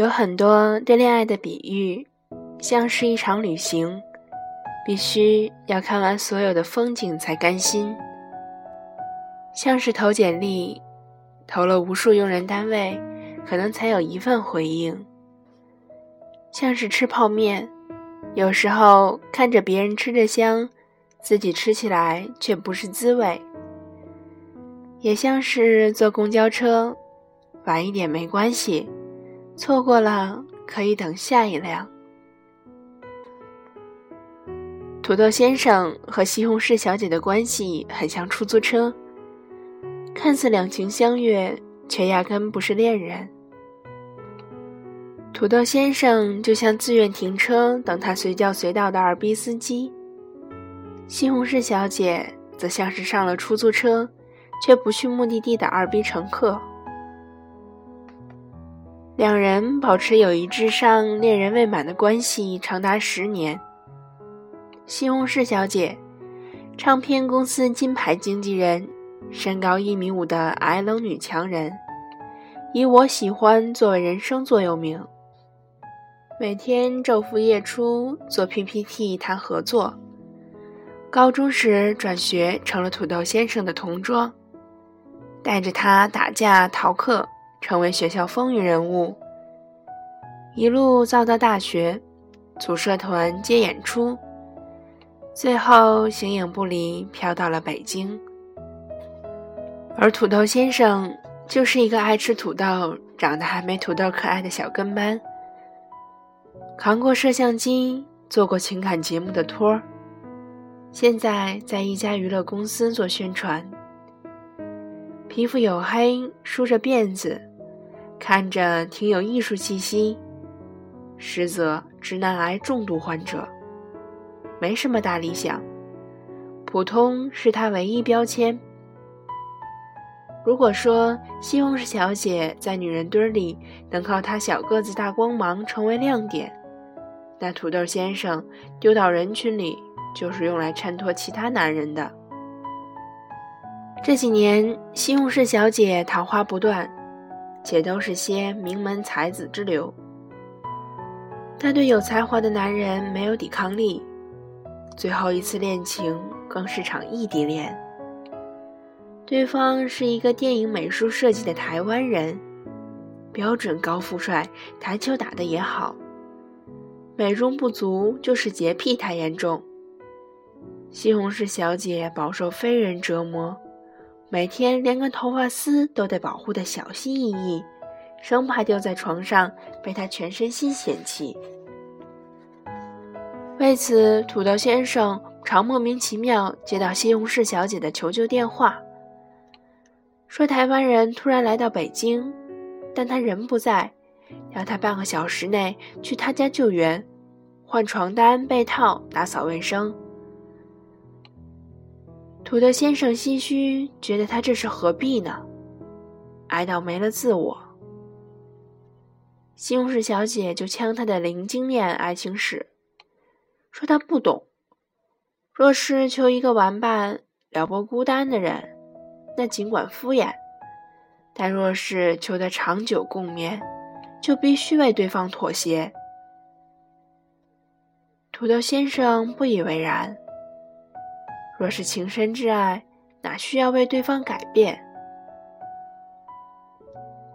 有很多对恋爱的比喻，像是一场旅行，必须要看完所有的风景才甘心；像是投简历，投了无数用人单位，可能才有一份回应；像是吃泡面，有时候看着别人吃着香，自己吃起来却不是滋味；也像是坐公交车，晚一点没关系。错过了可以等下一辆。土豆先生和西红柿小姐的关系很像出租车，看似两情相悦，却压根不是恋人。土豆先生就像自愿停车等他随叫随到的二逼司机，西红柿小姐则像是上了出租车却不去目的地的二逼乘客。两人保持友谊至上、恋人未满的关系长达十年。西红柿小姐，唱片公司金牌经纪人，身高一米五的矮冷女强人，以“我喜欢”作为人生座右铭。每天昼伏夜出做 PPT 谈合作。高中时转学成了土豆先生的同桌，带着他打架逃课。成为学校风云人物，一路造到大学，组社团接演出，最后形影不离，飘到了北京。而土豆先生就是一个爱吃土豆、长得还没土豆可爱的小跟班，扛过摄像机，做过情感节目的托儿，现在在一家娱乐公司做宣传，皮肤黝黑，梳着辫子。看着挺有艺术气息，实则直男癌重度患者，没什么大理想，普通是他唯一标签。如果说西红柿小姐在女人堆里能靠她小个子大光芒成为亮点，那土豆先生丢到人群里就是用来衬托其他男人的。这几年，西红柿小姐桃花不断。且都是些名门才子之流，他对有才华的男人没有抵抗力。最后一次恋情更是场异地恋，对方是一个电影美术设计的台湾人，标准高富帅，台球打得也好，美中不足就是洁癖太严重。西红柿小姐饱受非人折磨。每天连根头发丝都得保护的小心翼翼，生怕掉在床上被他全身心嫌弃。为此，土豆先生常莫名其妙接到西红柿小姐的求救电话，说台湾人突然来到北京，但他人不在，要他半个小时内去他家救援，换床单、被套、打扫卫生。土豆先生唏嘘，觉得他这是何必呢？哀悼没了自我。西红柿小姐就呛他的零经验爱情史，说他不懂。若是求一个玩伴撩拨孤单的人，那尽管敷衍；但若是求得长久共眠，就必须为对方妥协。土豆先生不以为然。若是情深挚爱，哪需要为对方改变？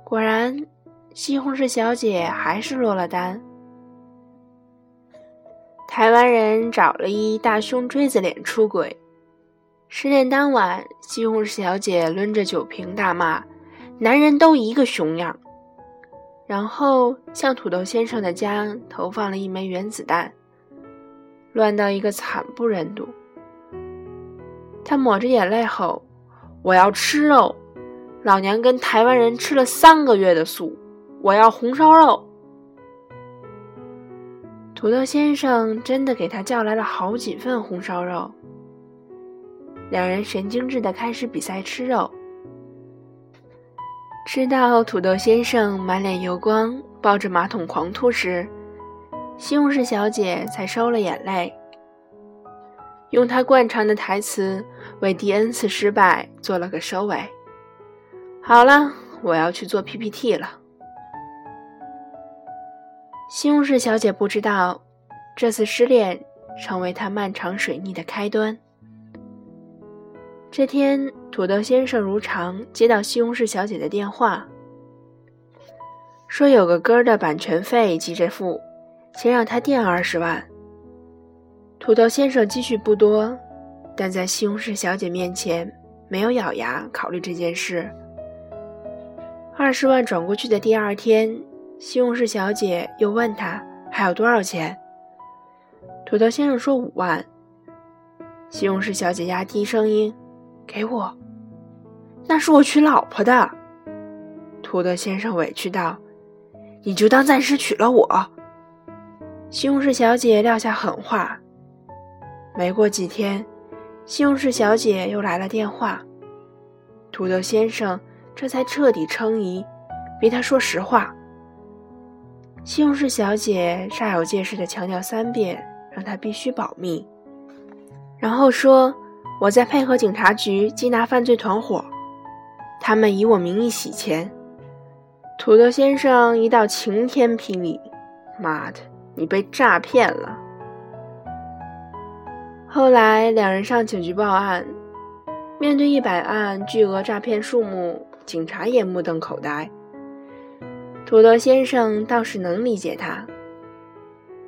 果然，西红柿小姐还是落了单。台湾人找了一大胸锥子脸出轨。失恋当晚，西红柿小姐抡着酒瓶大骂：“男人都一个熊样。”然后向土豆先生的家投放了一枚原子弹，乱到一个惨不忍睹。他抹着眼泪吼：“我要吃肉！老娘跟台湾人吃了三个月的素，我要红烧肉！”土豆先生真的给他叫来了好几份红烧肉。两人神经质的开始比赛吃肉，吃到土豆先生满脸油光，抱着马桶狂吐时，西红柿小姐才收了眼泪。用他惯常的台词为第 N 次失败做了个收尾。好了，我要去做 PPT 了。西红柿小姐不知道，这次失恋成为她漫长水逆的开端。这天，土豆先生如常接到西红柿小姐的电话，说有个歌的版权费急着付，先让他垫二十万。土豆先生积蓄不多，但在西红柿小姐面前没有咬牙考虑这件事。二十万转过去的第二天，西红柿小姐又问他还有多少钱。土豆先生说五万。西红柿小姐压低声音。给我，那是我娶老婆的。土豆先生委屈道：“你就当暂时娶了我。”西红柿小姐撂下狠话。没过几天，西红柿小姐又来了电话，土豆先生这才彻底称疑，逼他说实话。西红柿小姐煞有介事地强调三遍，让他必须保密，然后说。我在配合警察局缉拿犯罪团伙，他们以我名义洗钱。土豆先生一道晴天霹雳：“妈的，你被诈骗了！”后来两人上警局报案，面对一百万巨额诈骗数目，警察也目瞪口呆。土豆先生倒是能理解他，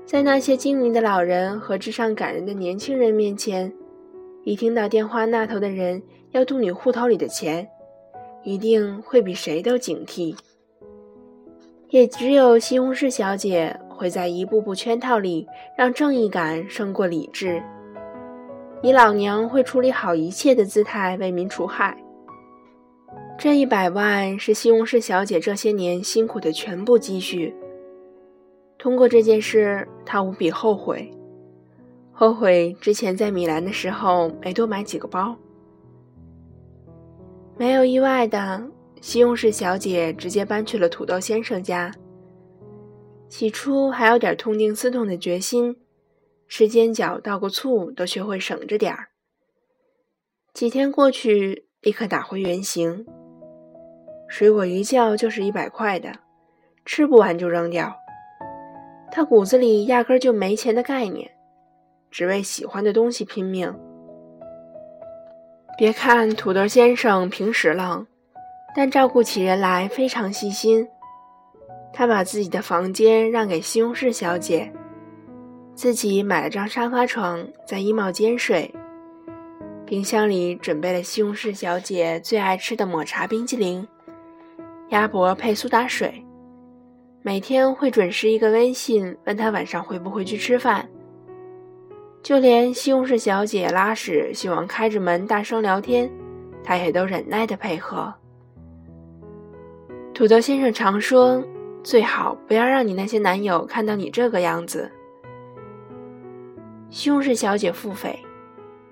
在那些精明的老人和智商感人的年轻人面前。一听到电话那头的人要动你户头里的钱，一定会比谁都警惕。也只有西红柿小姐会在一步步圈套里让正义感胜过理智，以老娘会处理好一切的姿态为民除害。这一百万是西红柿小姐这些年辛苦的全部积蓄。通过这件事，她无比后悔。后悔之前在米兰的时候没多买几个包。没有意外的，西红柿小姐直接搬去了土豆先生家。起初还有点痛定思痛的决心，吃煎饺倒个醋都学会省着点儿。几天过去，立刻打回原形。水果一叫就是一百块的，吃不完就扔掉。他骨子里压根就没钱的概念。只为喜欢的东西拼命。别看土豆先生平时浪，但照顾起人来非常细心。他把自己的房间让给西红柿小姐，自己买了张沙发床在衣帽间睡。冰箱里准备了西红柿小姐最爱吃的抹茶冰激凌，鸭脖配苏打水。每天会准时一个微信问他晚上回不回去吃饭。就连西红柿小姐拉屎希望开着门大声聊天，他也都忍耐的配合。土豆先生常说：“最好不要让你那些男友看到你这个样子。”西红柿小姐腹诽：“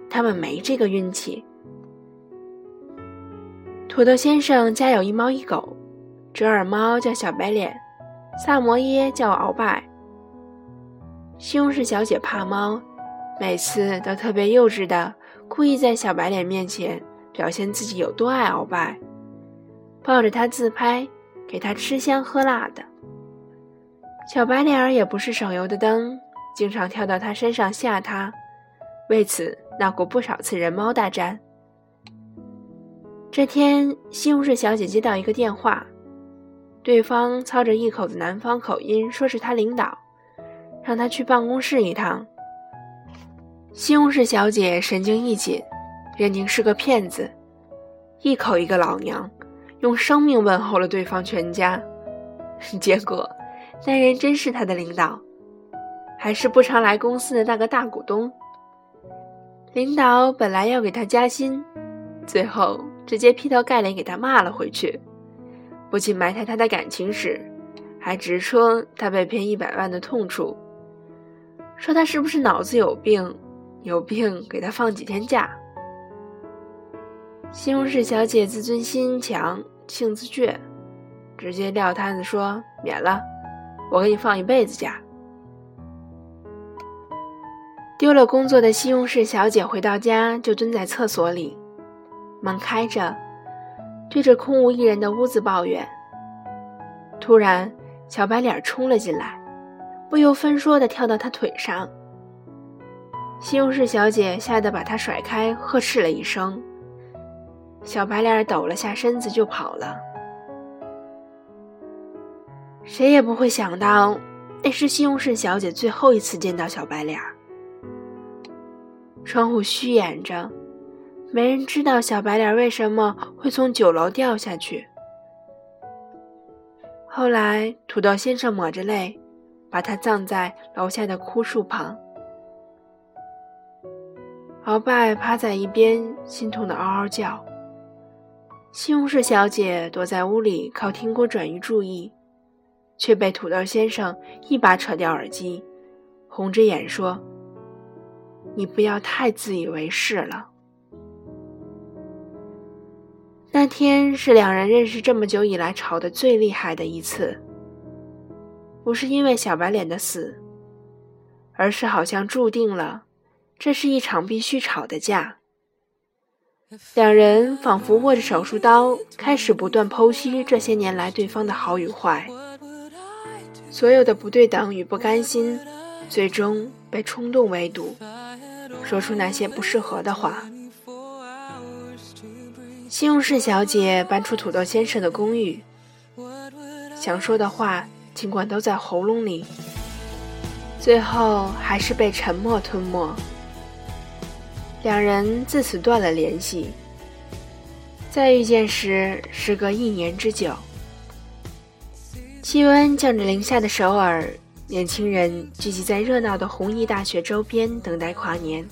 他们没这个运气。”土豆先生家有一猫一狗，折耳猫叫小白脸，萨摩耶叫鳌拜。西红柿小姐怕猫。每次都特别幼稚的，故意在小白脸面前表现自己有多爱鳌拜，抱着他自拍，给他吃香喝辣的。小白脸儿也不是省油的灯，经常跳到他身上吓他，为此闹过不少次人猫大战。这天，西红柿小姐接到一个电话，对方操着一口子南方口音，说是他领导，让他去办公室一趟。西红柿小姐神经一紧，认定是个骗子，一口一个老娘，用生命问候了对方全家。结果，那人真是他的领导，还是不常来公司的那个大股东。领导本来要给他加薪，最后直接劈头盖脸给他骂了回去，不仅埋汰他的感情史，还直戳他被骗一百万的痛处，说他是不是脑子有病。有病，给他放几天假。西红柿小姐自尊心强，性子倔，直接撂摊子说免了，我给你放一辈子假。丢了工作的西红柿小姐回到家就蹲在厕所里，门开着，对着空无一人的屋子抱怨。突然，小白脸冲了进来，不由分说地跳到他腿上。西红柿小姐吓得把他甩开，呵斥了一声。小白脸抖了下身子就跑了。谁也不会想到，那是西红柿小姐最后一次见到小白脸。窗户虚掩着，没人知道小白脸为什么会从九楼掉下去。后来，土豆先生抹着泪，把他葬在楼下的枯树旁。鳌拜趴在一边，心痛的嗷嗷叫。西红柿小姐躲在屋里靠听锅转移注意，却被土豆先生一把扯掉耳机，红着眼说：“你不要太自以为是了。”那天是两人认识这么久以来吵得最厉害的一次，不是因为小白脸的死，而是好像注定了。这是一场必须吵的架。两人仿佛握着手术刀，开始不断剖析这些年来对方的好与坏。所有的不对等与不甘心，最终被冲动围堵，说出那些不适合的话。西红柿小姐搬出土豆先生的公寓，想说的话尽管都在喉咙里，最后还是被沉默吞没。两人自此断了联系。再遇见时，时隔一年之久。气温降至零下的首尔，年轻人聚集在热闹的弘毅大学周边，等待跨年。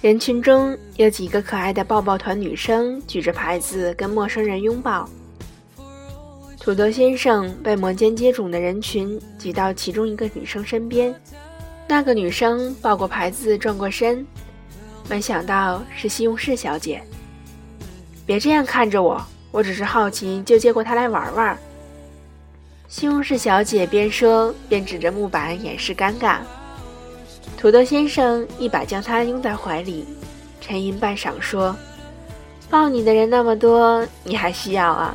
人群中有几个可爱的抱抱团女生，举着牌子跟陌生人拥抱。土豆先生被摩肩接踵的人群挤到其中一个女生身边，那个女生抱过牌子，转过身。没想到是西红柿小姐。别这样看着我，我只是好奇，就接过她来玩玩。西红柿小姐边说边指着木板掩饰尴尬。土豆先生一把将她拥在怀里，沉吟半晌说：“抱你的人那么多，你还需要啊？”“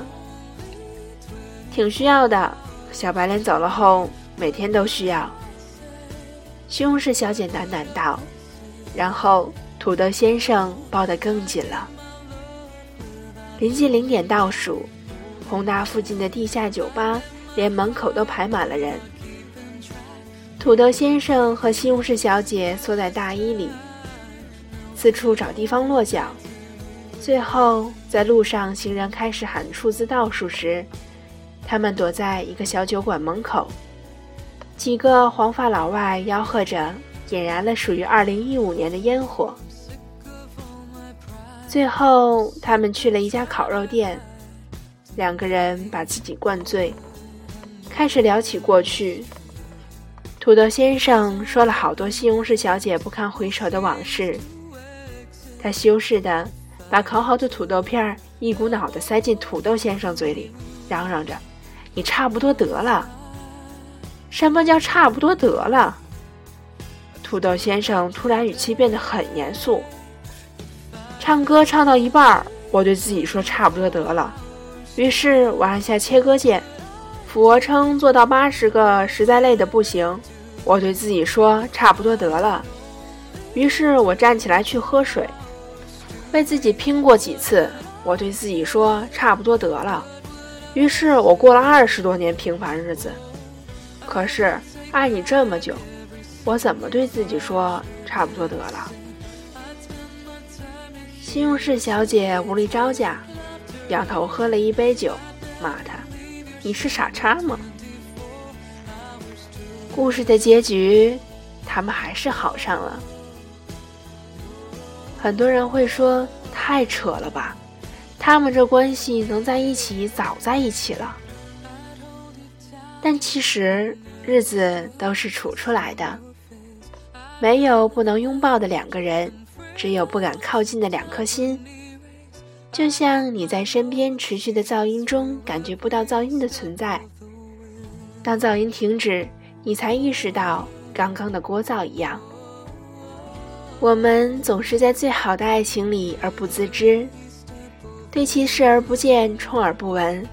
挺需要的。”小白脸走了后，每天都需要。西红柿小姐喃喃道，然后。土豆先生抱得更紧了。临近零点倒数，宏大附近的地下酒吧连门口都排满了人。土豆先生和西红柿小姐缩在大衣里，四处找地方落脚。最后，在路上行人开始喊数字倒数时，他们躲在一个小酒馆门口。几个黄发老外吆喝着，点燃了属于2015年的烟火。最后，他们去了一家烤肉店，两个人把自己灌醉，开始聊起过去。土豆先生说了好多西红柿小姐不堪回首的往事，他羞涩的把烤好的土豆片一股脑的塞进土豆先生嘴里，嚷嚷着：“你差不多得了。”什么叫差不多得了？土豆先生突然语气变得很严肃。唱歌唱到一半，我对自己说：“差不多得了。”于是我按下切割键，俯卧撑做到八十个，实在累得不行。我对自己说：“差不多得了。”于是我站起来去喝水，为自己拼过几次。我对自己说：“差不多得了。”于是我过了二十多年平凡日子。可是爱你这么久，我怎么对自己说“差不多得了”？西红柿小姐无力招架，仰头喝了一杯酒，骂他：“你是傻叉吗？”故事的结局，他们还是好上了。很多人会说：“太扯了吧，他们这关系能在一起，早在一起了。”但其实日子都是处出来的，没有不能拥抱的两个人。只有不敢靠近的两颗心，就像你在身边持续的噪音中感觉不到噪音的存在，当噪音停止，你才意识到刚刚的聒噪一样。我们总是在最好的爱情里而不自知，对其视而不见，充耳不闻。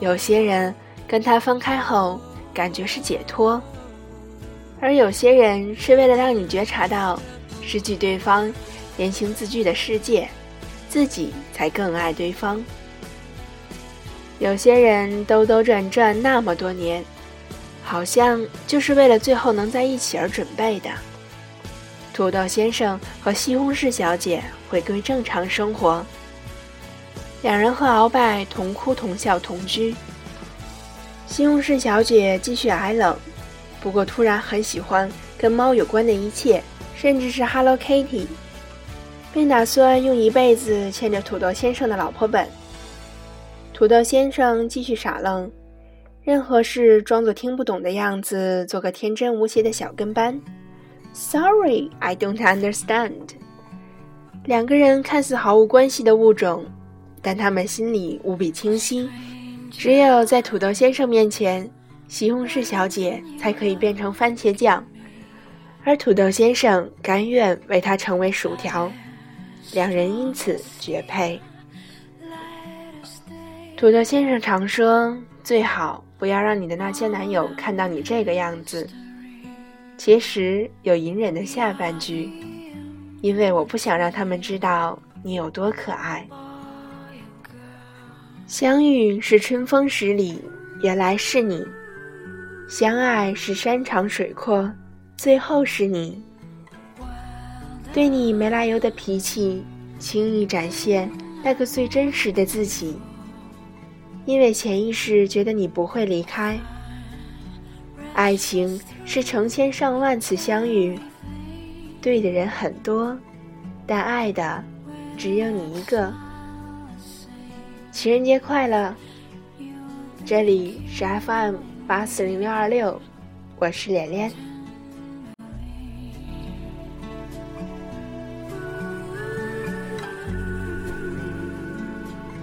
有些人跟他分开后，感觉是解脱，而有些人是为了让你觉察到失去对方言行字句的世界，自己才更爱对方。有些人兜兜转转那么多年，好像就是为了最后能在一起而准备的。土豆先生和西红柿小姐回归正常生活，两人和鳌拜同哭同笑同居。西红柿小姐继续矮冷，不过突然很喜欢跟猫有关的一切，甚至是 Hello Kitty，并打算用一辈子牵着土豆先生的老婆本。土豆先生继续傻愣，任何事装作听不懂的样子，做个天真无邪的小跟班。Sorry, I don't understand。两个人看似毫无关系的物种，但他们心里无比清晰。只有在土豆先生面前，西红柿小姐才可以变成番茄酱，而土豆先生甘愿为她成为薯条，两人因此绝配。土豆先生常说：“最好不要让你的那些男友看到你这个样子。”其实有隐忍的下半句，因为我不想让他们知道你有多可爱。相遇是春风十里，原来是你；相爱是山长水阔，最后是你。对你没来由的脾气，轻易展现那个最真实的自己。因为潜意识觉得你不会离开。爱情是成千上万次相遇，对的人很多，但爱的只有你一个。情人节快乐！这里是 FM 八四零六二六，我是莲莲。